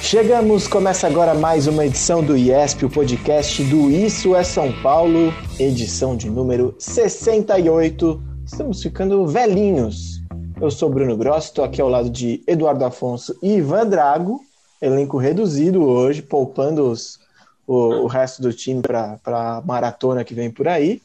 Chegamos, começa agora mais uma edição do IESP, o podcast do Isso é São Paulo, edição de número 68. Estamos ficando velhinhos. Eu sou Bruno Gross, estou aqui ao lado de Eduardo Afonso e Ivan Drago, elenco reduzido hoje, poupando os, o, o resto do time para a maratona que vem por aí.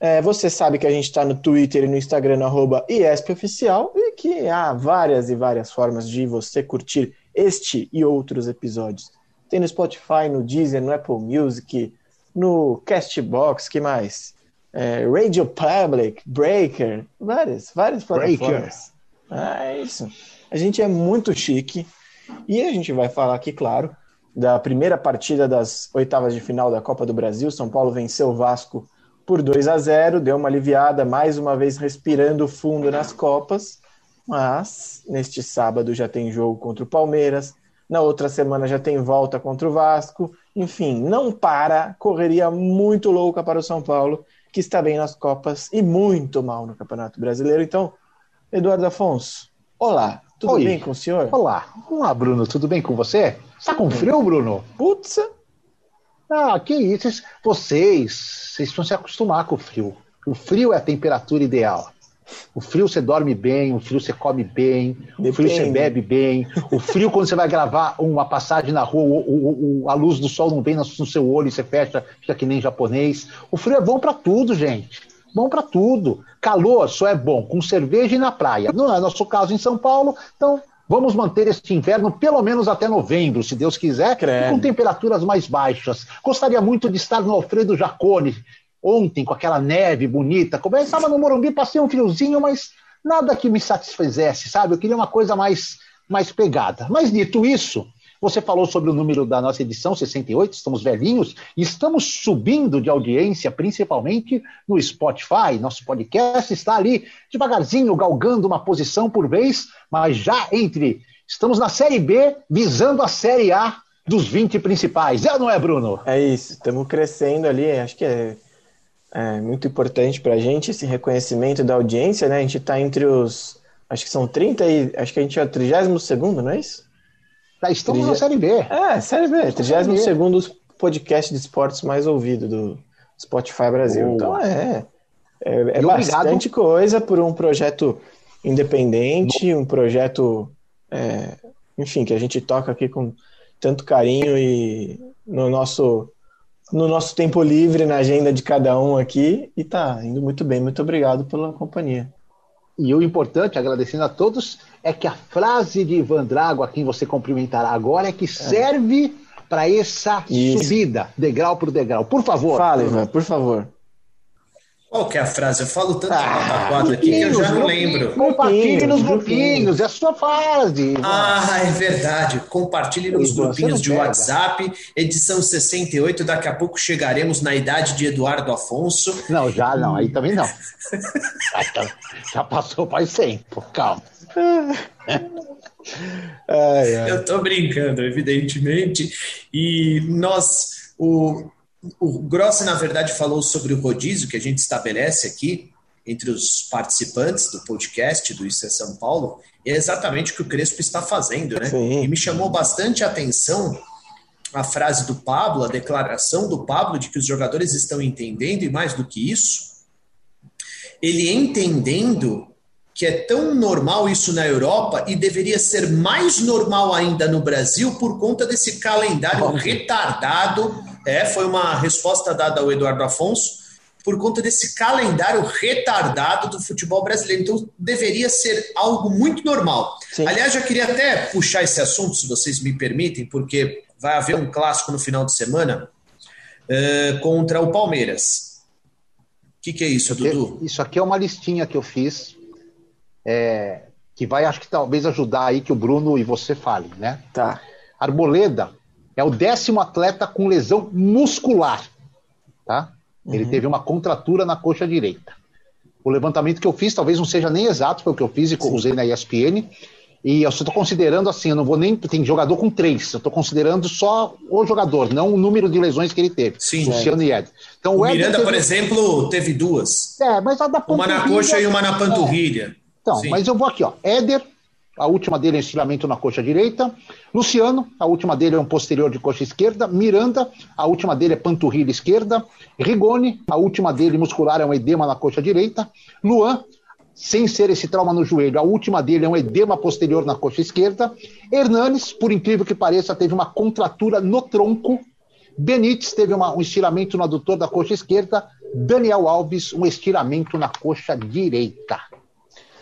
É, você sabe que a gente está no Twitter e no Instagram, arroba IESPOficial, e que há várias e várias formas de você curtir este e outros episódios. Tem no Spotify, no Deezer, no Apple Music, no Castbox, que mais? É, Radio Public, Breaker, várias, várias plataformas. Ah, é isso. A gente é muito chique e a gente vai falar aqui, claro, da primeira partida das oitavas de final da Copa do Brasil. São Paulo venceu o Vasco por 2 a 0, deu uma aliviada, mais uma vez respirando fundo nas Copas. Mas neste sábado já tem jogo contra o Palmeiras, na outra semana já tem volta contra o Vasco. Enfim, não para, correria muito louca para o São Paulo, que está bem nas Copas e muito mal no Campeonato Brasileiro. Então, Eduardo Afonso, olá, tudo Oi. bem com o senhor? Olá, olá Bruno, tudo bem com você? Está com frio, Bruno? Putz, Ah, que isso, vocês, vocês vão se acostumar com o frio. O frio é a temperatura ideal. O frio você dorme bem, o frio você come bem, o frio você Depende. bebe bem, o frio quando você vai gravar uma passagem na rua, o- o- o- a luz do sol não vem no seu olho e você fecha, fica que nem japonês. O frio é bom pra tudo, gente. Bom pra tudo. Calor só é bom com cerveja e na praia. Não é nosso caso em São Paulo, então vamos manter este inverno pelo menos até novembro, se Deus quiser, e com temperaturas mais baixas. Gostaria muito de estar no Alfredo Jacone ontem com aquela neve bonita. Estava no Morumbi, passei um friozinho, mas nada que me satisfizesse, sabe? Eu queria uma coisa mais, mais pegada. Mas dito isso, você falou sobre o número da nossa edição 68, estamos velhinhos, e estamos subindo de audiência, principalmente no Spotify. Nosso podcast está ali devagarzinho, galgando uma posição por vez, mas já entre. Estamos na Série B, visando a Série A dos 20 principais. É ou não é, Bruno? é isso, estamos crescendo ali, acho que é, é muito importante para a gente esse reconhecimento da audiência, né? A gente está entre os, acho que são 30 e, acho que a gente é o 32 não é isso? Já estamos Trige- na Série B. É, Série B, Série B. 32 podcast de esportes mais ouvido do Spotify Brasil. Então é, é, é bastante coisa por um projeto independente, um projeto, é, enfim, que a gente toca aqui com tanto carinho e no nosso, no nosso tempo livre, na agenda de cada um aqui, e tá indo muito bem. Muito obrigado pela companhia. E o importante, agradecendo a todos, é que a frase de Ivan Drago, a quem você cumprimentará agora, é que serve para essa Isso. subida, degrau por degrau. Por favor. Fala, Ivan, por favor. Qual que é a frase? Eu falo tanto Ah, pataquado aqui que eu já não lembro. Compartilhe nos Grupinhos, é a sua frase. Ah, é verdade. Compartilhe nos grupinhos de. WhatsApp, edição 68. Daqui a pouco chegaremos na idade de Eduardo Afonso. Não, já não, aí também não. Já passou faz tempo, calma. Ai, ai. Eu tô brincando, evidentemente. E nós, o, o Grossi, na verdade, falou sobre o rodízio que a gente estabelece aqui entre os participantes do podcast do Isso é São Paulo. E é exatamente o que o Crespo está fazendo, né? Sim. E me chamou bastante a atenção a frase do Pablo, a declaração do Pablo de que os jogadores estão entendendo, e mais do que isso, ele entendendo que é tão normal isso na Europa e deveria ser mais normal ainda no Brasil por conta desse calendário retardado. É, foi uma resposta dada ao Eduardo Afonso por conta desse calendário retardado do futebol brasileiro. Então, deveria ser algo muito normal. Sim. Aliás, já queria até puxar esse assunto, se vocês me permitem, porque vai haver um clássico no final de semana uh, contra o Palmeiras. O que, que, é isso, Dudu? Isso aqui é uma listinha que eu fiz, é, que vai, acho que talvez ajudar aí que o Bruno e você falem, né? Tá. Arboleda é o décimo atleta com lesão muscular, tá? Ele uhum. teve uma contratura na coxa direita. O levantamento que eu fiz talvez não seja nem exato, foi o que eu fiz e Sim. usei na ESPN. E eu estou considerando assim, eu não vou nem. Tem jogador com três, eu estou considerando só o jogador, não o número de lesões que ele teve. Sim. Luciano é. e Ed. Então, o, o Miranda, teve... por exemplo, teve duas. É, mas a da Uma na coxa e uma na panturrilha. É. Então, Sim. mas eu vou aqui, ó. Éder, a última dele é um estiramento na coxa direita. Luciano, a última dele é um posterior de coxa esquerda. Miranda, a última dele é panturrilha esquerda. Rigoni, a última dele muscular é um edema na coxa direita. Luan, sem ser esse trauma no joelho, a última dele é um edema posterior na coxa esquerda. Hernanes, por incrível que pareça, teve uma contratura no tronco. Benítez teve uma, um estiramento no adutor da coxa esquerda. Daniel Alves, um estiramento na coxa direita.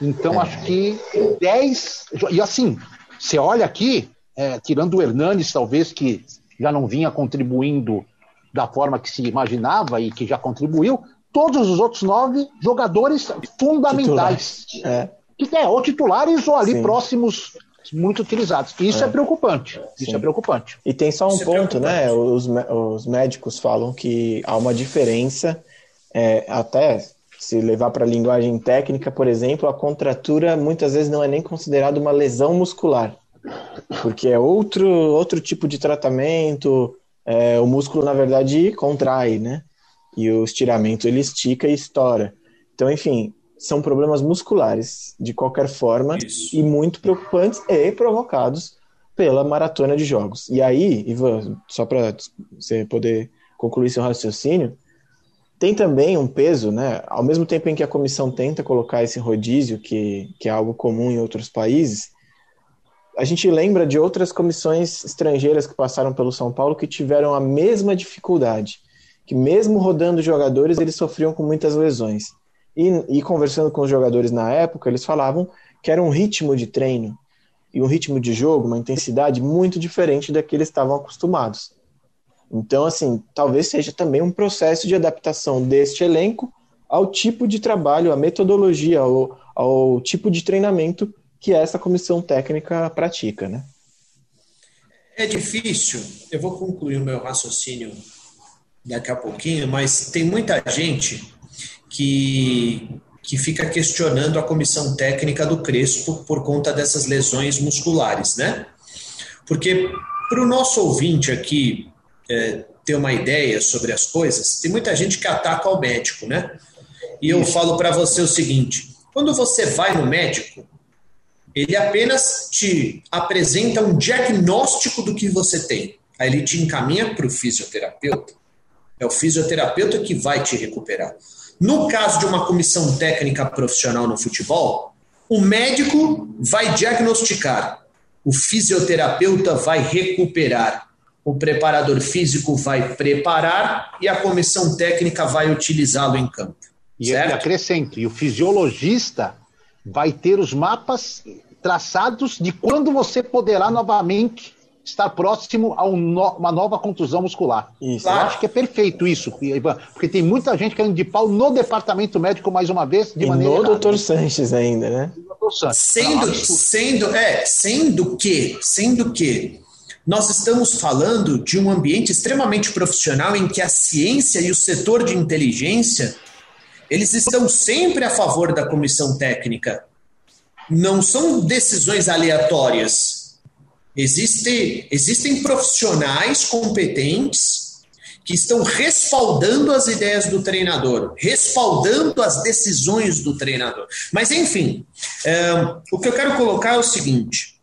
Então, é. acho que 10. E assim, você olha aqui, é, tirando o Hernanes, talvez, que já não vinha contribuindo da forma que se imaginava e que já contribuiu, todos os outros nove jogadores fundamentais. É. Que é, ou titulares ou ali Sim. próximos muito utilizados. Isso é, é preocupante. Isso Sim. é preocupante. E tem só um Isso é ponto, é né? Os, os médicos falam que há uma diferença, é, até se levar para a linguagem técnica, por exemplo, a contratura muitas vezes não é nem considerada uma lesão muscular, porque é outro, outro tipo de tratamento. É, o músculo, na verdade, contrai, né? E o estiramento ele estica e estoura. Então, enfim, são problemas musculares, de qualquer forma, Isso. e muito preocupantes e provocados pela maratona de jogos. E aí, Ivan, só para você poder concluir seu raciocínio, tem também um peso, né? Ao mesmo tempo em que a comissão tenta colocar esse rodízio, que, que é algo comum em outros países, a gente lembra de outras comissões estrangeiras que passaram pelo São Paulo que tiveram a mesma dificuldade, que mesmo rodando jogadores, eles sofriam com muitas lesões. E, e conversando com os jogadores na época, eles falavam que era um ritmo de treino e um ritmo de jogo, uma intensidade muito diferente da que eles estavam acostumados. Então, assim, talvez seja também um processo de adaptação deste elenco ao tipo de trabalho, à metodologia, ao, ao tipo de treinamento que essa comissão técnica pratica, né? É difícil, eu vou concluir o meu raciocínio daqui a pouquinho, mas tem muita gente que, que fica questionando a comissão técnica do Crespo por conta dessas lesões musculares, né? Porque para o nosso ouvinte aqui, é, ter uma ideia sobre as coisas, tem muita gente que ataca o médico, né? E eu falo para você o seguinte: quando você vai no médico, ele apenas te apresenta um diagnóstico do que você tem. Aí ele te encaminha para o fisioterapeuta. É o fisioterapeuta que vai te recuperar. No caso de uma comissão técnica profissional no futebol, o médico vai diagnosticar, o fisioterapeuta vai recuperar o preparador físico vai preparar e a comissão técnica vai utilizá-lo em campo. E certo? acrescento, e o fisiologista vai ter os mapas traçados de quando você poderá novamente estar próximo a um no, uma nova contusão muscular. Isso. Eu acho que é perfeito isso, Ivan, porque tem muita gente querendo de pau no departamento médico mais uma vez, de e maneira. No doutor Sanches ainda, né? Sendo, sendo, é, sendo que, sendo que nós estamos falando de um ambiente extremamente profissional em que a ciência e o setor de inteligência eles estão sempre a favor da comissão técnica. Não são decisões aleatórias. Existe, existem profissionais competentes que estão respaldando as ideias do treinador, respaldando as decisões do treinador. Mas, enfim, é, o que eu quero colocar é o seguinte: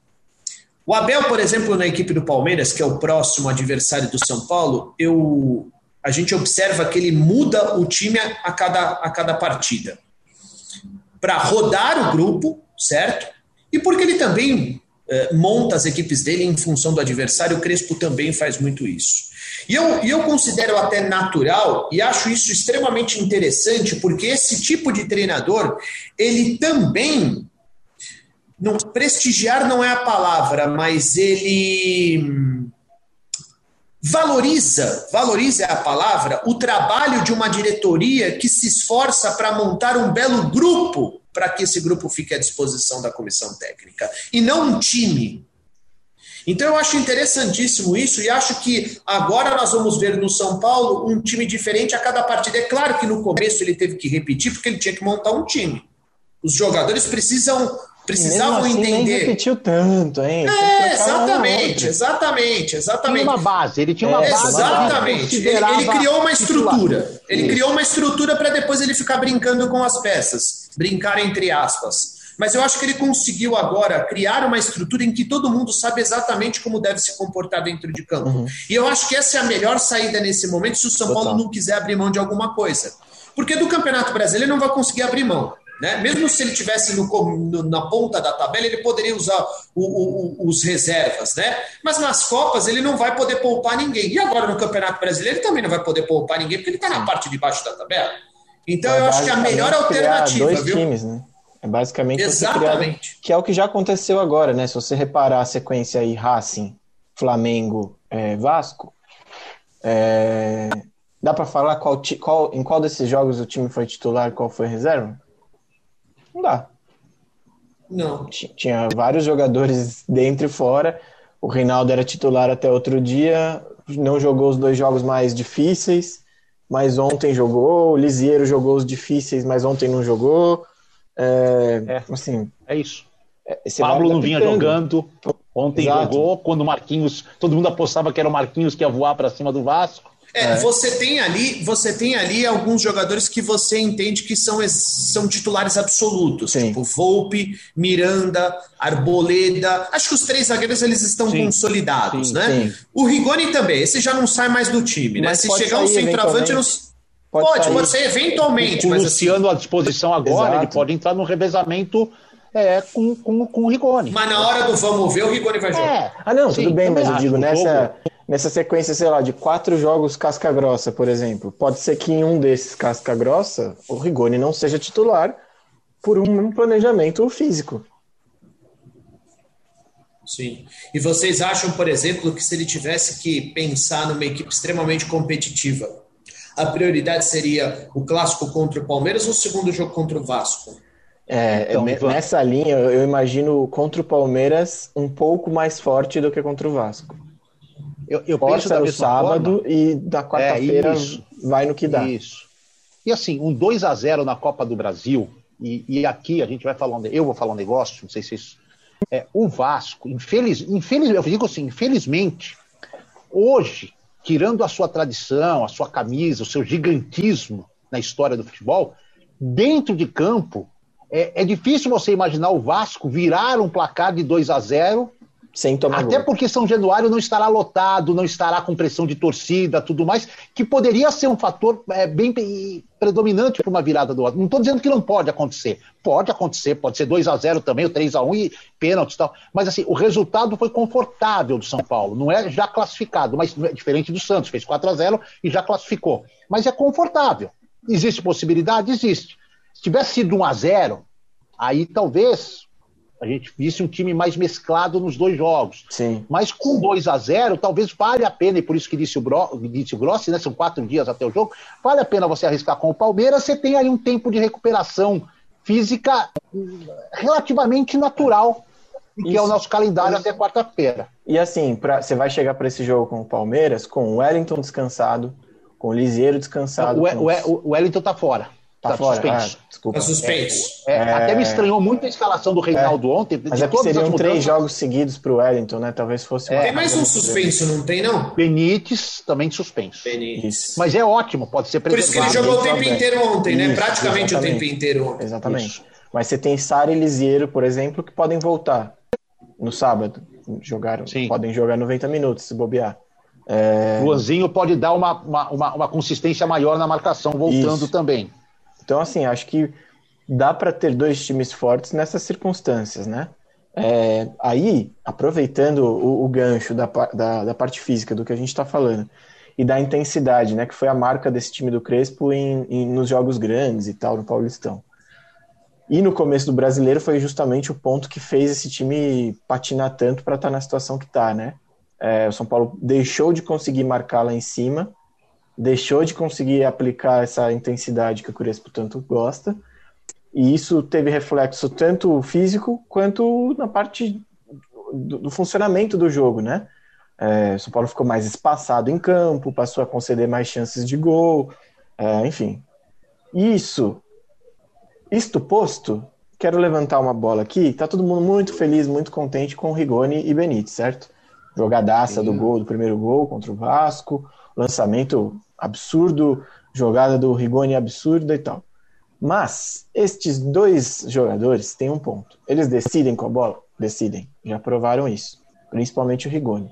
o Abel, por exemplo, na equipe do Palmeiras, que é o próximo adversário do São Paulo, eu, a gente observa que ele muda o time a cada, a cada partida. para rodar o grupo, certo? E porque ele também eh, monta as equipes dele em função do adversário, o Crespo também faz muito isso. E eu, e eu considero até natural e acho isso extremamente interessante, porque esse tipo de treinador, ele também. Não, prestigiar não é a palavra, mas ele valoriza, valoriza é a palavra, o trabalho de uma diretoria que se esforça para montar um belo grupo para que esse grupo fique à disposição da comissão técnica e não um time. Então eu acho interessantíssimo isso e acho que agora nós vamos ver no São Paulo um time diferente a cada partida. É claro que no começo ele teve que repetir porque ele tinha que montar um time. Os jogadores precisam precisavam assim, entender. Nem repetiu tanto, hein? É, exatamente, exatamente, exatamente. Tinha uma base, ele tinha uma é, base. Exatamente. Ele, ele, criou uma estrutura. Ele Isso. criou uma estrutura para depois ele ficar brincando com as peças. Brincar entre aspas. Mas eu acho que ele conseguiu agora criar uma estrutura em que todo mundo sabe exatamente como deve se comportar dentro de campo. Uhum. E eu acho que essa é a melhor saída nesse momento se o São Total. Paulo não quiser abrir mão de alguma coisa. Porque do Campeonato Brasileiro ele não vai conseguir abrir mão. Né? Mesmo se ele tivesse no, no, na ponta da tabela, ele poderia usar o, o, os reservas, né? Mas nas Copas ele não vai poder poupar ninguém. E agora no Campeonato Brasileiro ele também não vai poder poupar ninguém, porque ele está na parte de baixo da tabela. Então é eu acho que a melhor alternativa, dois viu? Times, né? É basicamente Exatamente. Criar, que é o que já aconteceu agora, né? Se você reparar a sequência aí, Racing, Flamengo, é, Vasco, é, dá para falar qual, qual, em qual desses jogos o time foi titular e qual foi reserva? Não dá. Não. Tinha vários jogadores dentro e fora. O Reinaldo era titular até outro dia, não jogou os dois jogos mais difíceis, mas ontem jogou. O Lisieiro jogou os difíceis, mas ontem não jogou. É, é assim, é isso. É, Pablo não vinha jogando. Ontem Exato. jogou quando o Marquinhos, todo mundo apostava que era o Marquinhos que ia voar para cima do Vasco. É, é, você tem ali, você tem ali alguns jogadores que você entende que são, são titulares absolutos, Sim. tipo Volpe, Miranda, Arboleda. Acho que os três zagueiros eles estão Sim. consolidados, Sim. né? O Rigoni também, esse já não sai mais do time, né? Se chegar um centroavante, não... Pode, pode, pode, ser eventualmente. O mas Luciano assim... à disposição agora, Exato. ele pode entrar no revezamento é, com, com, com o Rigoni. Mas na hora do vamos ver, o Rigoni vai jogar. É. Ah, não, tudo bem, mas eu digo, nessa, nessa sequência, sei lá, de quatro jogos casca grossa, por exemplo, pode ser que em um desses casca grossa o Rigoni não seja titular por um planejamento físico. Sim. E vocês acham, por exemplo, que se ele tivesse que pensar numa equipe extremamente competitiva, a prioridade seria o clássico contra o Palmeiras ou o segundo jogo contra o Vasco? É, então, nessa linha, eu imagino contra o Palmeiras um pouco mais forte do que contra o Vasco. Eu, eu penso da no sábado forma. e da quarta-feira é, vai no que dá. Isso. E assim, um 2 a 0 na Copa do Brasil, e, e aqui a gente vai falar, eu vou falar um negócio, não sei se. É, o Vasco, infeliz, infeliz, eu digo assim, infelizmente, hoje, tirando a sua tradição, a sua camisa, o seu gigantismo na história do futebol, dentro de campo, é, é difícil você imaginar o Vasco virar um placar de 2 a 0 sem tomar Até gol. porque São Januário não estará lotado, não estará com pressão de torcida, tudo mais, que poderia ser um fator é, bem predominante para uma virada do outro. Não estou dizendo que não pode acontecer. Pode acontecer, pode ser 2 a 0 também, o 3 a 1 e pênalti e tal. Mas assim, o resultado foi confortável do São Paulo. Não é já classificado, mas é diferente do Santos, fez 4 a 0 e já classificou. Mas é confortável. Existe possibilidade? Existe. Se tivesse sido 1 a 0 aí talvez a gente visse um time mais mesclado nos dois jogos. Sim. Mas com 2 a 0 talvez valha a pena, e por isso que disse o, Bro, disse o Grossi, né, são quatro dias até o jogo, vale a pena você arriscar com o Palmeiras, você tem aí um tempo de recuperação física relativamente natural, que é o nosso calendário até quarta-feira. E assim, pra, você vai chegar para esse jogo com o Palmeiras, com o Wellington descansado, com o Lisieiro descansado. O, o, o Wellington tá fora. Tá, tá fora. Suspenso. Ah, desculpa. Tá suspenso. É, é, até me estranhou muito a escalação do Reinaldo é. ontem. Mas é que seriam três jogos seguidos para o Wellington, né? Talvez fosse. É. Tem mais um suspenso, não tem, não? Benítez também suspenso. Benítez. Mas é ótimo, pode ser Por isso que ele jogou o tempo inteiro ontem, né? Isso, Praticamente exatamente. o tempo inteiro ontem. Exatamente. Isso. Mas você tem Sara e Lisieiro, por exemplo, que podem voltar no sábado. Jogaram, Sim. podem jogar 90 minutos, se bobear. É... Luanzinho pode dar uma, uma, uma, uma consistência maior na marcação, voltando Isso. também. Então, assim, acho que dá para ter dois times fortes nessas circunstâncias, né? É, aí, aproveitando o, o gancho da, da, da, parte física do que a gente está falando e da intensidade, né, que foi a marca desse time do Crespo em, em, nos jogos grandes e tal, no Paulistão. E no começo do brasileiro foi justamente o ponto que fez esse time patinar tanto para estar tá na situação que está, né? É, o São Paulo deixou de conseguir marcar lá em cima, deixou de conseguir aplicar essa intensidade que o Crespo tanto gosta e isso teve reflexo tanto físico quanto na parte do, do funcionamento do jogo, né? É, São Paulo ficou mais espaçado em campo, passou a conceder mais chances de gol, é, enfim. Isso, isto posto, quero levantar uma bola aqui. Tá todo mundo muito feliz, muito contente com Rigoni e Benítez, certo? Jogadaça Sim. do gol, do primeiro gol contra o Vasco, lançamento absurdo, jogada do Rigoni absurda e tal. Mas estes dois jogadores têm um ponto. Eles decidem com a bola? Decidem. Já provaram isso. Principalmente o Rigoni.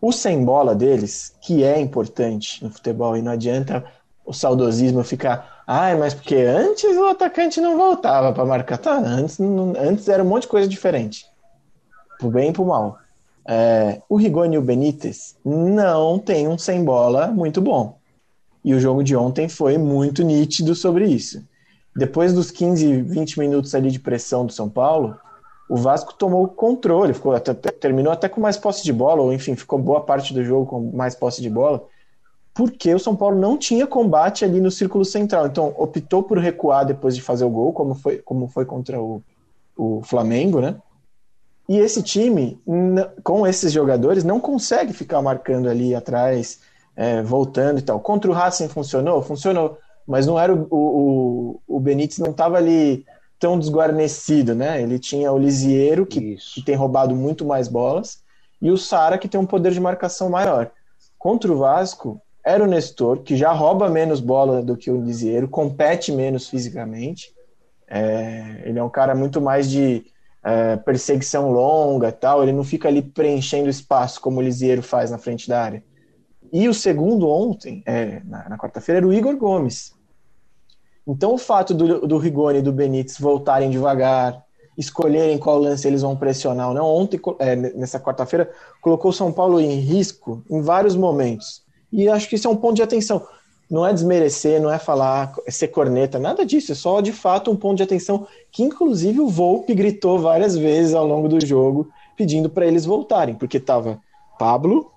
O sem bola deles, que é importante no futebol, e não adianta o saudosismo ficar, ai, mas porque antes o atacante não voltava para marcar. Tá, antes, não, antes era um monte de coisa diferente. Pro bem e pro mal. É, o Rigoni e o Benítez não tem um sem bola muito bom. E o jogo de ontem foi muito nítido sobre isso. Depois dos 15, 20 minutos ali de pressão do São Paulo, o Vasco tomou o controle, ficou até, terminou até com mais posse de bola, ou enfim, ficou boa parte do jogo com mais posse de bola, porque o São Paulo não tinha combate ali no círculo central. Então, optou por recuar depois de fazer o gol, como foi, como foi contra o, o Flamengo, né? E esse time, com esses jogadores, não consegue ficar marcando ali atrás, é, voltando e tal. Contra o Racing funcionou? Funcionou. Mas não era o, o, o Benítez não estava ali tão desguarnecido, né? Ele tinha o Lisieiro, que, que, tem roubado muito mais bolas, e o Sara, que tem um poder de marcação maior. Contra o Vasco, era o Nestor, que já rouba menos bola do que o Lisieiro, compete menos fisicamente. É, ele é um cara muito mais de é, perseguição longa tal, ele não fica ali preenchendo espaço como o Lisieiro faz na frente da área. E o segundo ontem, é, na, na quarta-feira, era o Igor Gomes. Então o fato do, do Rigoni e do Benítez voltarem devagar, escolherem qual lance eles vão pressionar ou não, ontem, é, nessa quarta-feira, colocou o São Paulo em risco em vários momentos. E acho que isso é um ponto de atenção. Não é desmerecer, não é falar, é ser corneta, nada disso. É só, de fato, um ponto de atenção que, inclusive, o Volpe gritou várias vezes ao longo do jogo, pedindo para eles voltarem, porque estava Pablo,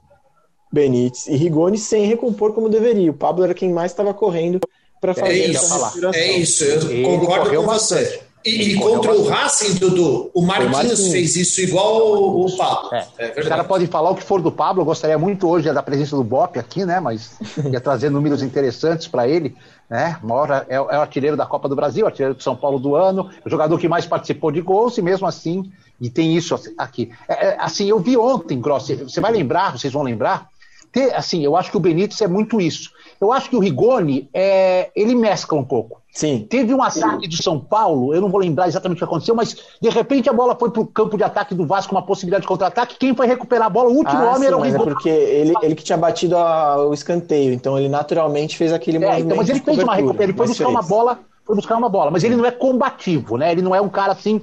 Benítez e Rigoni sem recompor como deveria. O Pablo era quem mais estava correndo para fazer é isso, É isso, eu Ele concordo com você. E, e contra o Racing, Dudu, o Marquinhos, Marquinhos, fez isso igual o, o Pablo. É. É Os caras podem falar o que for do Pablo, eu gostaria muito hoje da presença do Bop aqui, né? Mas ia trazer números interessantes para ele. Né? Mora, é, é o artilheiro da Copa do Brasil, artilheiro do São Paulo do ano, o jogador que mais participou de gols, e mesmo assim, e tem isso aqui. É, é assim, eu vi ontem, Grossi, você vai lembrar, vocês vão lembrar, ter, assim, eu acho que o Benítez é muito isso. Eu acho que o Rigoni, é, ele mescla um pouco. Sim. Teve um ataque de São Paulo, eu não vou lembrar exatamente o que aconteceu, mas de repente a bola foi para o campo de ataque do Vasco, uma possibilidade de contra-ataque. Quem foi recuperar a bola? O último ah, homem sim, era o Rigoni. É porque ele, ele que tinha batido a, o escanteio, então ele naturalmente fez aquele é, movimento. Então, mas ele fez uma recuperação, ele foi buscar fez. uma bola, foi buscar uma bola, mas ele não é combativo, né? Ele não é um cara assim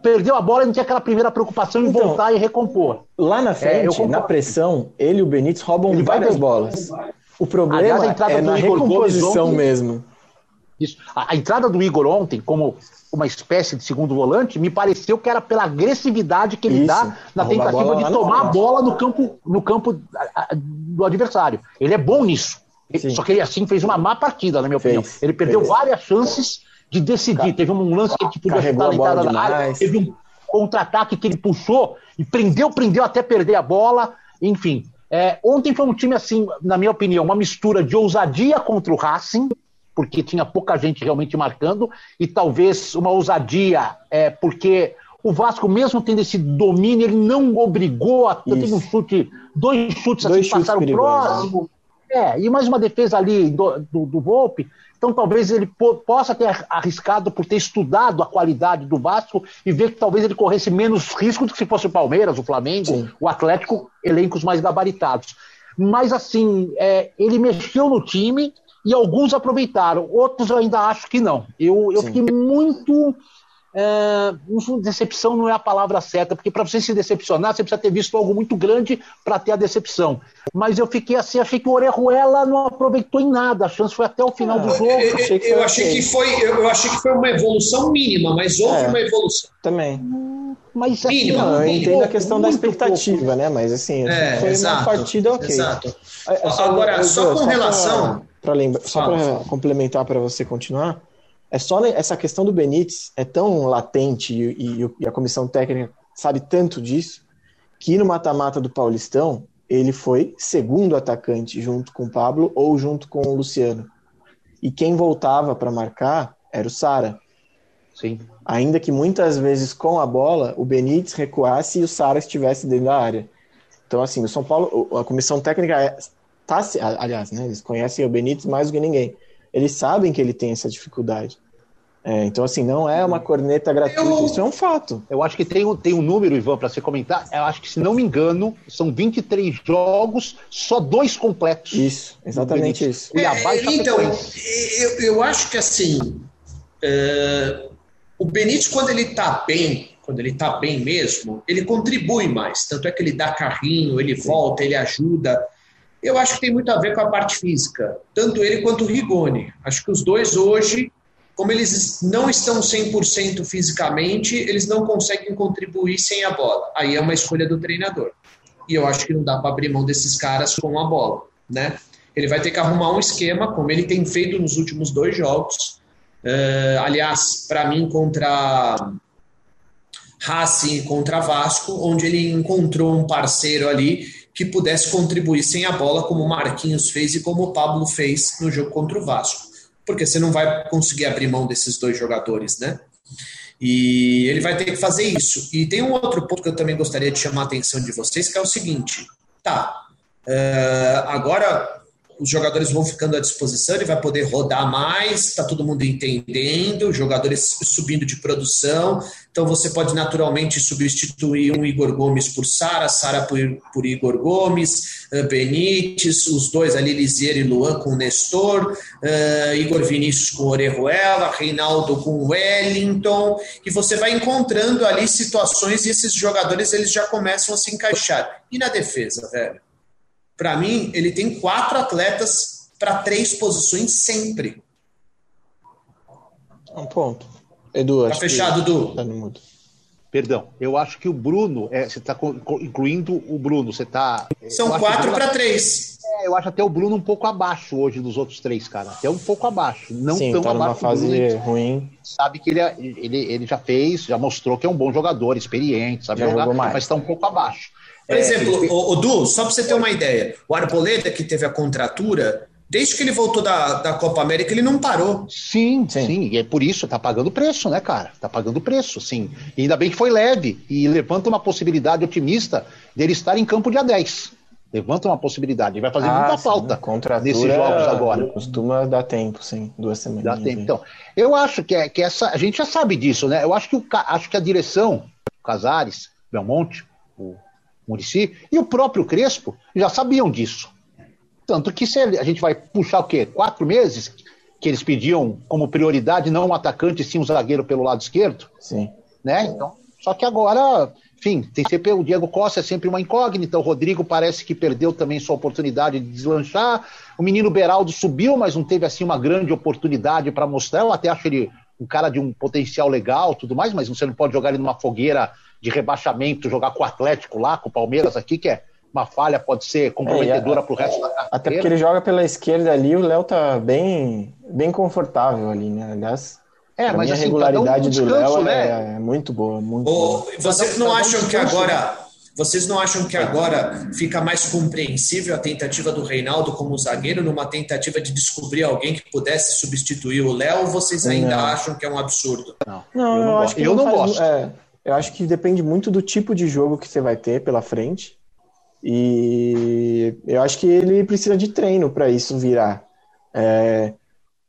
perdeu a bola e não tinha aquela primeira preocupação em então, voltar e recompor. Lá na é, frente, é, na pressão, ele e o Benítez roubam ele várias bolas. O problema Aliás, é na recomposição mesmo. Isso. A, a, entrada do Igor ontem, como uma espécie de segundo volante, me pareceu que era pela agressividade que ele Isso. dá na tentativa de tomar a bola no campo, no campo do adversário. Ele é bom nisso. Só que ele assim fez uma má partida, na minha fez, opinião. Ele perdeu fez. várias chances de decidir. Teve um lance que ele podia chutar na entrada da área, teve um contra-ataque que ele puxou e prendeu, prendeu até perder a bola. Enfim, é, ontem foi um time, assim, na minha opinião, uma mistura de ousadia contra o Racing, porque tinha pouca gente realmente marcando, e talvez uma ousadia, é, porque o Vasco, mesmo tendo esse domínio, ele não obrigou a. Teve um chute, dois chutes dois assim, chutes passaram perigosos. próximo. É, e mais uma defesa ali do, do, do Volpe. Então, talvez ele possa ter arriscado por ter estudado a qualidade do Vasco e ver que talvez ele corresse menos risco do que se fosse o Palmeiras, o Flamengo, Sim. o Atlético, elencos mais gabaritados. Mas, assim, é, ele mexeu no time e alguns aproveitaram, outros eu ainda acho que não. Eu, eu fiquei muito. É, decepção não é a palavra certa, porque para você se decepcionar, você precisa ter visto algo muito grande para ter a decepção. Mas eu fiquei assim, achei que o Orejuela não aproveitou em nada, a chance foi até o final do jogo. Eu, achei que, eu achei que foi, eu, achei que foi uma evolução mínima, mas houve é, uma evolução. Também. Mas assim, mínima, não, eu entendo a questão da expectativa, pouco. né? Mas assim, é, foi exato, uma partida ok. Exato. Agora, só com relação. Pra, lembrar, só para complementar para você continuar, é só essa questão do Benítez é tão latente e, e, e a comissão técnica sabe tanto disso que no mata-mata do Paulistão ele foi segundo atacante junto com o Pablo ou junto com o Luciano. E quem voltava para marcar era o Sara. Sim. Ainda que muitas vezes com a bola o Benítez recuasse e o Sara estivesse dentro da área. Então, assim, o São Paulo, a comissão técnica é, tá, aliás, né, eles conhecem o Benítez mais do que ninguém. Eles sabem que ele tem essa dificuldade. É, então, assim, não é uma corneta gratuita, eu, isso é um fato. Eu acho que tem, tem um número, Ivan, para você comentar. Eu acho que, se não me engano, são 23 jogos, só dois completos. Isso, exatamente isso. É, então, eu, eu acho que, assim, é, o Benítez, quando ele está bem, quando ele está bem mesmo, ele contribui mais. Tanto é que ele dá carrinho, ele volta, ele ajuda. Eu acho que tem muito a ver com a parte física, tanto ele quanto o Rigoni. Acho que os dois hoje, como eles não estão 100% fisicamente, eles não conseguem contribuir sem a bola. Aí é uma escolha do treinador. E eu acho que não dá para abrir mão desses caras com a bola, né? Ele vai ter que arrumar um esquema, como ele tem feito nos últimos dois jogos. Uh, aliás, para mim, contra Racing contra Vasco, onde ele encontrou um parceiro ali que pudesse contribuir sem a bola, como o Marquinhos fez e como o Pablo fez no jogo contra o Vasco. Porque você não vai conseguir abrir mão desses dois jogadores, né? E ele vai ter que fazer isso. E tem um outro ponto que eu também gostaria de chamar a atenção de vocês, que é o seguinte: tá, uh, agora os jogadores vão ficando à disposição, ele vai poder rodar mais, está todo mundo entendendo, jogadores subindo de produção, então você pode naturalmente substituir um Igor Gomes por Sara, Sara por, por Igor Gomes, uh, Benítez, os dois ali, Lisier e Luan com Nestor, uh, Igor Vinícius com Orejuela, Reinaldo com Wellington, e você vai encontrando ali situações e esses jogadores eles já começam a se encaixar. E na defesa, velho? Para mim, ele tem quatro atletas para três posições sempre. Um ponto. Edu, tá fechado, Edu. Tá Perdão, eu acho que o Bruno, é, você está incluindo o Bruno, você está. São quatro para três. É, eu acho até o Bruno um pouco abaixo hoje dos outros três, cara. Até um pouco abaixo. Não Sim, tão tá abaixo. Fase Bruno, ruim. Sabe que ele, é, ele, ele já fez, já mostrou que é um bom jogador, experiente, sabe já jogar, mas está um pouco abaixo. Por exemplo, é, o, o Du, só para você ter uma ideia, o Arboleda, que teve a contratura, desde que ele voltou da, da Copa América, ele não parou. Sim, sim, sim, e é por isso, tá pagando preço, né, cara? Tá pagando preço, sim. E ainda bem que foi leve e levanta uma possibilidade otimista dele estar em campo dia 10. Levanta uma possibilidade, vai fazer ah, muita sim, falta nesses jogos agora. Costuma dar tempo, sim, duas semanas. Dá tempo. Então, eu acho que, é, que essa. A gente já sabe disso, né? Eu acho que, o, acho que a direção, o Casares, Belmonte, o Murici e o próprio Crespo já sabiam disso. Tanto que se a gente vai puxar o quê? Quatro meses que eles pediam como prioridade não um atacante, sim um zagueiro pelo lado esquerdo. Sim. Né? Então, só que agora, enfim, tem sempre o Diego Costa é sempre uma incógnita, o Rodrigo parece que perdeu também sua oportunidade de deslanchar. O menino Beraldo subiu, mas não teve assim uma grande oportunidade para mostrar. Eu até acho ele um cara de um potencial legal, tudo mais, mas você não pode jogar ele numa fogueira de rebaixamento, jogar com o Atlético lá, com o Palmeiras aqui, que é uma falha, pode ser comprometedora é, para o resto da carreira. Até porque ele joga pela esquerda ali, o Léo tá bem, bem confortável ali, né? Aliás, é, mas a assim, regularidade um do Léo né? é, é, muito boa. Muito Ô, boa. Vocês não acham que agora. Vocês não acham que agora fica mais compreensível a tentativa do Reinaldo como zagueiro numa tentativa de descobrir alguém que pudesse substituir o Léo? Ou vocês ainda não. acham que é um absurdo? Não, não eu, não eu acho que eu não, não gosto. É, eu acho que depende muito do tipo de jogo que você vai ter pela frente. E eu acho que ele precisa de treino para isso virar. É,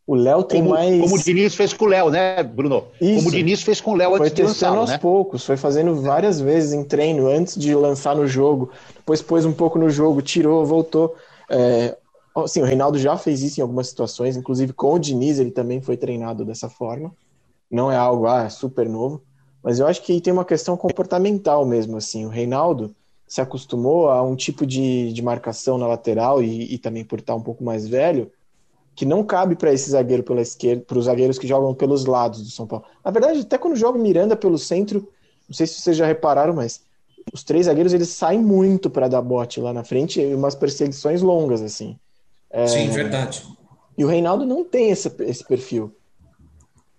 o Léo tem como, mais. Como o Diniz fez com o Léo, né, Bruno? Isso. Como o Diniz fez com o Léo antes de lançar. Foi aos né? poucos, foi fazendo várias vezes em treino antes de lançar no jogo. Depois pôs um pouco no jogo, tirou, voltou. É, Sim, o Reinaldo já fez isso em algumas situações, inclusive com o Diniz ele também foi treinado dessa forma. Não é algo ah, super novo, mas eu acho que tem uma questão comportamental mesmo. Assim, o Reinaldo se acostumou a um tipo de, de marcação na lateral e, e também por estar um pouco mais velho, que não cabe para esse zagueiro pela esquerda, para os zagueiros que jogam pelos lados do São Paulo. Na verdade, até quando joga Miranda pelo centro, não sei se vocês já repararam, mas os três zagueiros eles saem muito para dar bote lá na frente e umas perseguições longas assim. É... Sim, verdade. E o Reinaldo não tem esse, esse perfil.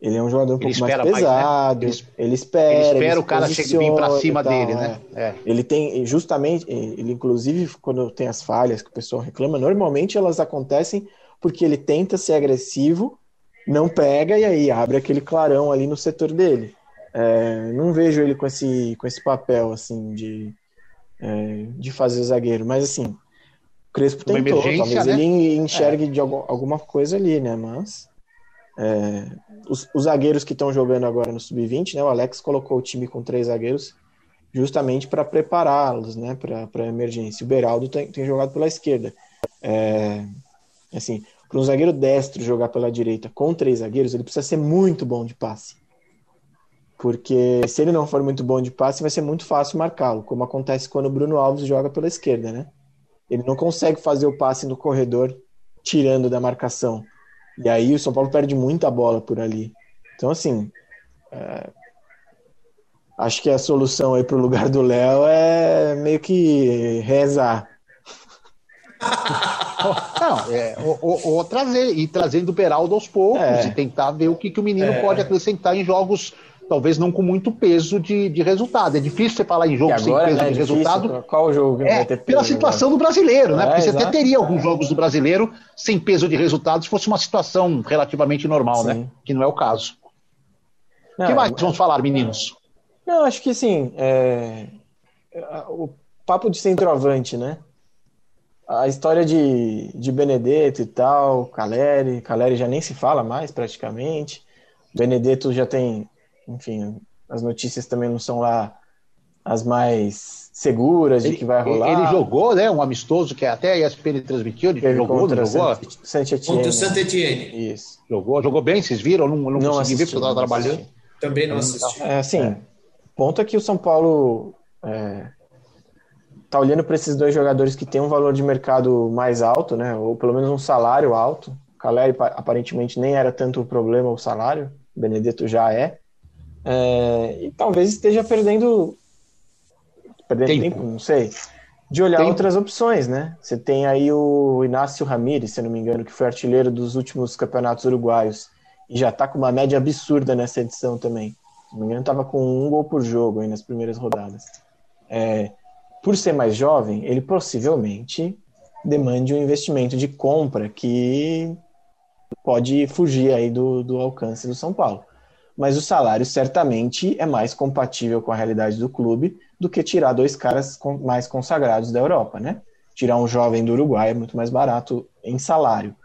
Ele é um jogador um pouco mais pesado, mais, né? ele, ele, espera. Ele espera ele o cara chegar bem para cima tal, dele, né? É. é. Ele tem, justamente, ele inclusive, quando tem as falhas que o pessoal reclama, normalmente elas acontecem porque ele tenta ser agressivo, não pega e aí abre aquele clarão ali no setor dele. É, não vejo ele com esse, com esse papel, assim, de, é, de fazer zagueiro. Mas, assim, o Crespo Uma tentou, talvez né? ele enxergue é. de alguma coisa ali, né? Mas é, os, os, zagueiros que estão jogando agora no Sub-20, né? O Alex colocou o time com três zagueiros justamente para prepará-los, né? Para a emergência. O Beraldo tem, tem, jogado pela esquerda. É, assim, para um zagueiro destro jogar pela direita com três zagueiros, ele precisa ser muito bom de passe. Porque se ele não for muito bom de passe, vai ser muito fácil marcá-lo, como acontece quando o Bruno Alves joga pela esquerda, né? Ele não consegue fazer o passe no corredor tirando da marcação. E aí o São Paulo perde muita bola por ali. Então, assim, é... acho que a solução aí para o lugar do Léo é meio que rezar. Não, é, ou, ou, ou, trazer, e trazendo o Beraldo aos poucos é. e tentar ver o que, que o menino é. pode acrescentar em jogos talvez não com muito peso de, de resultado. É difícil você falar em jogo sem peso né, de resultado. Qual jogo é, pela situação do brasileiro, né? É, Porque você até teria alguns jogos do brasileiro sem peso de resultado se fosse uma situação relativamente normal, né? Sim. né? Que não é o caso. O que mais vamos falar, meninos? Não, acho que sim. É... O papo de centroavante, né? A história de, de Benedetto e tal, Caleri, Caleri já nem se fala mais praticamente. Benedetto já tem enfim, as notícias também não são lá as mais seguras de ele, que vai rolar. Ele jogou, né? Um amistoso que até a ESPN transmitiu, ele jogou, contra jogou? Saint Contra o Saint Etienne. Isso. Jogou, jogou bem, vocês viram? Não, não, não consegui ver porque eu estava trabalhando. Também não assisti. É, assim, é. ponto é que o São Paulo é, tá olhando para esses dois jogadores que têm um valor de mercado mais alto, né? Ou pelo menos um salário alto. Caleri aparentemente nem era tanto o problema o salário, Benedetto já é. É, e talvez esteja perdendo, perdendo tempo. tempo não sei, de olhar tempo. outras opções, né? Você tem aí o Inácio Ramírez, se não me engano, que foi artilheiro dos últimos campeonatos uruguaios e já está com uma média absurda nessa edição também. Se não me engano, estava com um gol por jogo aí nas primeiras rodadas. É, por ser mais jovem, ele possivelmente demande um investimento de compra que pode fugir aí do, do alcance do São Paulo mas o salário certamente é mais compatível com a realidade do clube do que tirar dois caras mais consagrados da Europa, né? Tirar um jovem do Uruguai é muito mais barato em salário.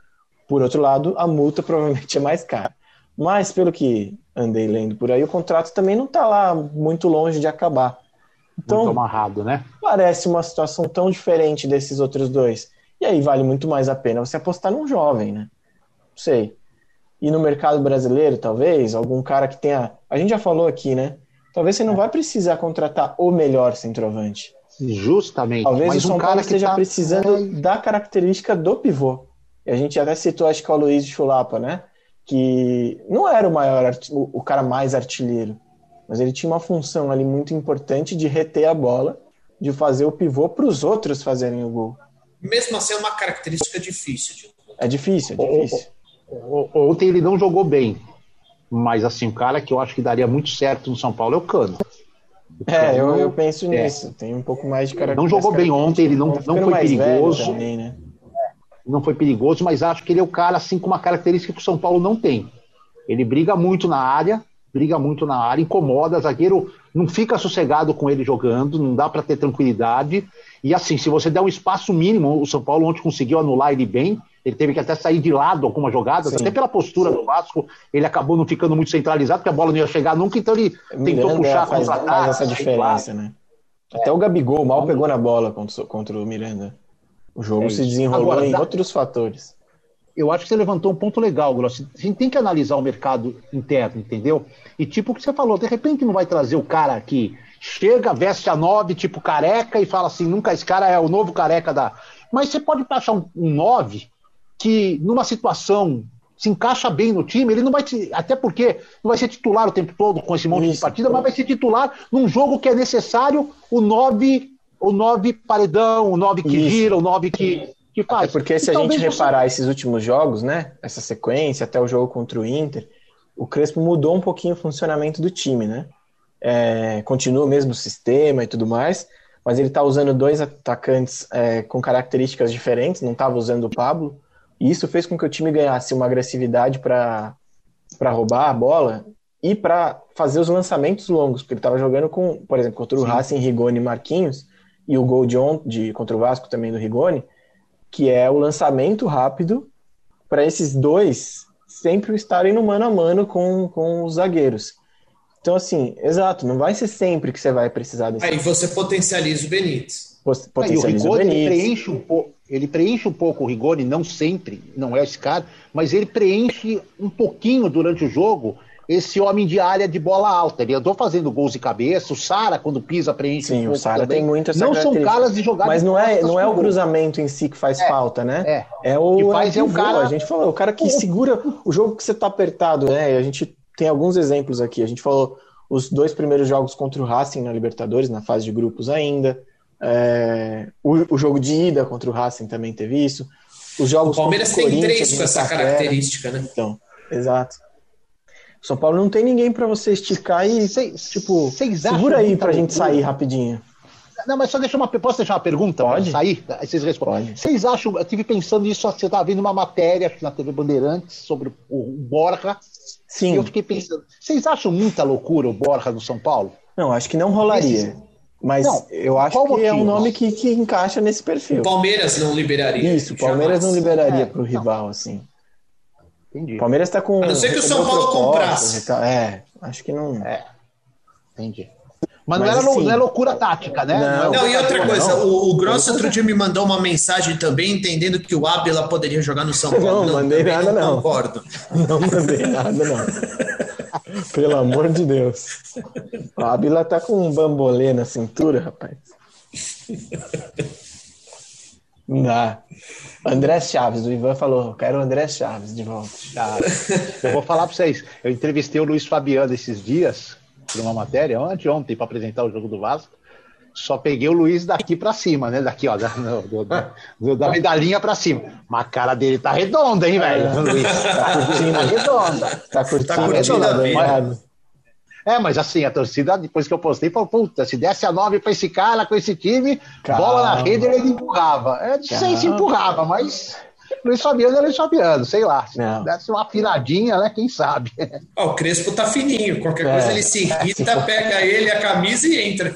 Por outro lado, a multa provavelmente é mais cara. Mas, pelo que andei lendo por aí, o contrato também não está lá muito longe de acabar. Então, muito amarrado, né? Parece uma situação tão diferente desses outros dois. E aí vale muito mais a pena você apostar num jovem, né? Não sei. E no mercado brasileiro, talvez, algum cara que tenha. A gente já falou aqui, né? Talvez você não vai precisar contratar o melhor centroavante. Justamente. Talvez Mas o São um Paulo esteja tá... precisando da característica do pivô. E a gente até citou, acho que é o Luiz Chulapa, né? Que não era o maior, o cara mais artilheiro, mas ele tinha uma função ali muito importante de reter a bola, de fazer o pivô para os outros fazerem o gol. Mesmo assim, é uma característica difícil. De... É difícil, é difícil. Ontem ele não jogou bem, mas assim, o cara que eu acho que daria muito certo no São Paulo é o Cano. O é, eu, eu penso é. nisso. Tem um pouco mais de característica. Não jogou bem ontem, ele não, não foi perigoso. Também, né? Não foi perigoso, mas acho que ele é o cara assim com uma característica que o São Paulo não tem. Ele briga muito na área, briga muito na área, incomoda, zagueiro não fica sossegado com ele jogando, não dá para ter tranquilidade. E assim, se você der um espaço mínimo, o São Paulo ontem conseguiu anular ele bem, ele teve que até sair de lado algumas jogadas, Sim. até pela postura do Vasco, ele acabou não ficando muito centralizado, porque a bola não ia chegar nunca, então ele Miranda tentou puxar faz, contra faz essa diferença, né? Até o Gabigol mal é. pegou na bola contra, contra o Miranda. O jogo É se desenrolou Agora, em dá- outros fatores. Eu acho que você levantou um ponto legal, Grossi. A gente tem que analisar o mercado interno, entendeu? E tipo o que você falou, de repente não vai trazer o cara que chega, veste a nove, tipo careca, e fala assim, nunca esse cara é o novo careca da. Mas você pode achar um, um nove que, numa situação, se encaixa bem no time, ele não vai te. Até porque não vai ser titular o tempo todo com esse monte de Isso. partida, mas vai ser titular num jogo que é necessário o nove, o nove paredão, o nove que Isso. gira, o nove que, que faz. É porque se E a gente você- reparar esses últimos jogos, né? Essa sequência, até o jogo contra o Inter, o Crespo mudou um pouquinho o funcionamento do time, né? É, continua o mesmo sistema e tudo mais, mas ele tá usando dois atacantes é, com características diferentes, não estava usando o Pablo, e isso fez com que o time ganhasse uma agressividade para roubar a bola e para fazer os lançamentos longos, porque ele estava jogando com, por exemplo, contra o Sim. Racing, Rigoni e Marquinhos, e o gol de, de contra o Vasco também do Rigoni, que é o lançamento rápido para esses dois sempre estarem no mano a mano com, com os zagueiros. Então, assim, exato, não vai ser sempre que você vai precisar desse Aí você potencializa o Benítez. pot- Ah, e o potencializa o Rigoni ele Benítez. preenche um pouco, ele preenche um pouco o Rigoni, não sempre, não é esse cara, mas ele preenche um pouquinho durante o jogo esse homem de área de bola alta. Ele andou fazendo gols de cabeça, o Sara quando pisa preenche um Sim, pouco o Sara tem muito essa Não são caras de jogar Mas não é, não é o cruzamento em si que faz É, falta, né? é. É o, Que faz é um pivô, cara- A gente falou, o cara que segura o jogo que você tá apertado, né? E a gente tem alguns exemplos aqui. A gente falou os dois primeiros jogos contra o Racing na Libertadores, na fase de grupos ainda. É, o, o jogo de ida contra o Racing também teve isso. Os O jogos Palmeiras contra o tem Corinthians três com essa característica, né? Então, exato. São Paulo não tem ninguém para você esticar e, Cês- tipo, cês segura aí muita pra gente sair rapidinho. Não, mas só deixa uma. Posso deixar uma pergunta? Pode. Sair? Aí vocês respondem. Vocês acham. Eu tive pensando nisso, você estava vendo uma matéria na TV Bandeirantes sobre o, o Borja. E Sim. eu fiquei pensando. Vocês acham muita loucura o Borja no São Paulo? Não, acho que não rolaria. Esse- Mas Não, eu acho que é um nome que, que encaixa nesse O perfil. Palmeiras não liberaria. Isso, o Palmeiras não liberaria É, pro rival, assim. Entendi. O Palmeiras tá com. A não ser que o São Paulo comprasse. e. É, acho que não. Entendi. Mas, não, Mas, era, lou- assim, não é loucura tática, né? Não. é Não, e outra não. coisa, o, o Grosso outro dia me mandou uma mensagem também, entendendo que o Ábila poderia jogar no São Paulo. Não, mandei também nada, não. concordo. Não mandei nada, não. Pelo amor de Deus. O Ábila tá com um bambolê na cintura, rapaz. Não dá. André Chaves, o Ivan falou, quero o André Chaves de volta. Cara, eu vou falar para vocês. Eu entrevistei o Luiz Fabiano esses dias, por uma matéria, ontem, ontem, para apresentar o jogo do Vasco. Só peguei o Luiz daqui para cima, né? Daqui, ó, da, do- do- da medalhinha para cima. Mas a cara dele tá redonda, hein, velho? É. Luiz? Tá curtindo, tá redonda. Tá curtindo, Tá curtindo a vida. dançada. É, mas assim, a torcida, depois que eu postei, falou: puta, se desse a nove pra esse cara, com esse time, Calma. bola na rede, ele empurrava. Eu não sei se empurrava, mas Luiz Fabiano é Luiz Fabiano, sei lá. Se Não. desse uma afinadinha, né? Quem sabe? Ó, o Crespo tá fininho, qualquer É. coisa ele se irrita, pega ele, a camisa e entra.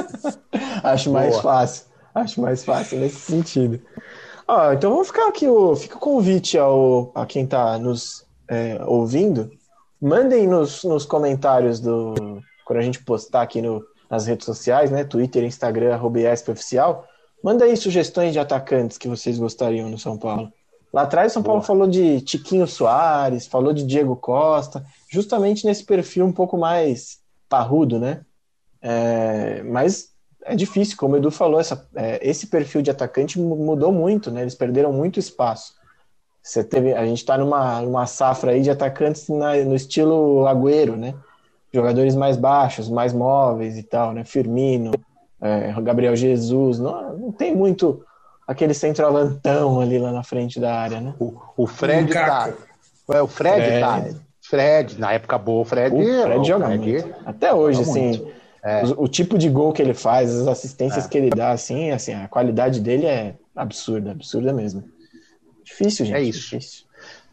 Acho mais Boa. fácil. Acho mais fácil nesse sentido. Ó, então vamos ficar aqui, o, fica o convite ao, a quem está nos é, ouvindo. Mandem nos, nos comentários do. Quando a gente postar aqui no, nas redes sociais, né? Twitter, Instagram, arroba Oficial. Manda aí sugestões de atacantes que vocês gostariam no São Paulo. Lá atrás, o São Paulo falou de Tiquinho Soares, falou de Diego Costa, justamente nesse perfil um pouco mais parrudo, né? É, mas é difícil, como o Edu falou, essa, é, esse perfil de atacante mu- mudou muito, né? Eles perderam muito espaço. Você teve, a gente está numa, numa safra aí de atacantes na- no estilo Agüero, né? Jogadores mais baixos, mais móveis e tal, né? Firmino, é, Gabriel Jesus, não, não tem muito aquele centroavantão ali lá na frente da área, né? O, o Fred tá. Lukaku. É, o Fred, Fred. tá. Fred, na época boa, o Fred. O Fred o joga Fred- muito. Até hoje, joga assim, muito. É. o, o tipo de gol que ele faz, as assistências que ele dá, assim, assim, a qualidade dele é absurda, absurda mesmo. Difícil, gente. É isso. Difícil.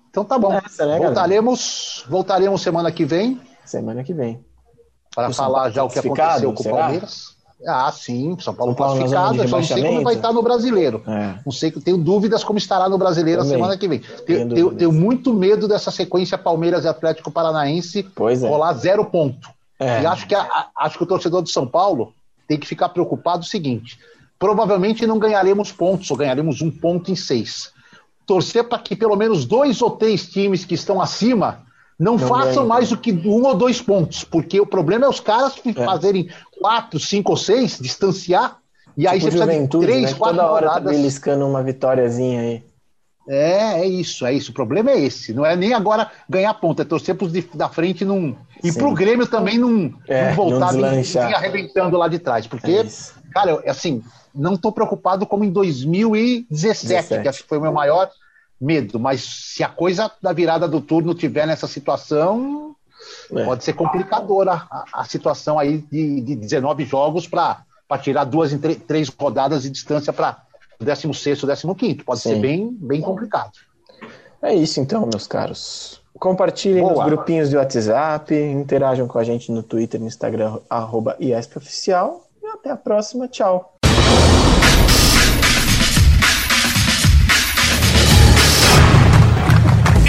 Então tá bom. Essa, né, galera? voltaremos, voltaremos semana que vem Semana que vem. para falar já o que aconteceu com o será? Palmeiras. Ah, sim, São Paulo São Paulo classificado, de eu só não sei como vai estar no brasileiro. É. Não sei, tenho dúvidas como estará no brasileiro Também. a semana que vem. Tenho Tenho, tenho, muito medo dessa sequência Palmeiras e Atlético Paranaense Pois é. rolar zero ponto. É. E acho que, a- acho que o torcedor do São Paulo tem que ficar preocupado o seguinte: provavelmente não ganharemos pontos, ou ganharemos um ponto em seis. Torcer para que pelo menos dois ou três times que estão acima não, não façam mais do que um ou dois pontos, porque o problema é os caras é. fazerem quatro, cinco ou seis, distanciar, e aí tipo você precisa de três, né? quatro Toda hora tá rodadas. tá beliscando uma vitóriazinha aí. É, é isso, é isso. O problema é esse. Não é nem agora ganhar ponto, é torcer para os da frente não. E para o Grêmio também não, é, não voltar não nem, arrebentando lá de trás. Porque, é cara, assim, não estou preocupado como em 2017, 17. que acho que foi o meu maior medo. Mas se a coisa da virada do turno tiver nessa situação, é. pode ser complicadora a, a, situação aí de, de 19 jogos para tirar duas em três rodadas de distância para 16 ou 15. Pode Sim. ser bem, bem complicado. É isso então, meus caros. Compartilhem Boa. nos grupinhos de WhatsApp, interajam com a gente no Twitter, no Instagram, arroba IESPOficial. E até a próxima. Tchau.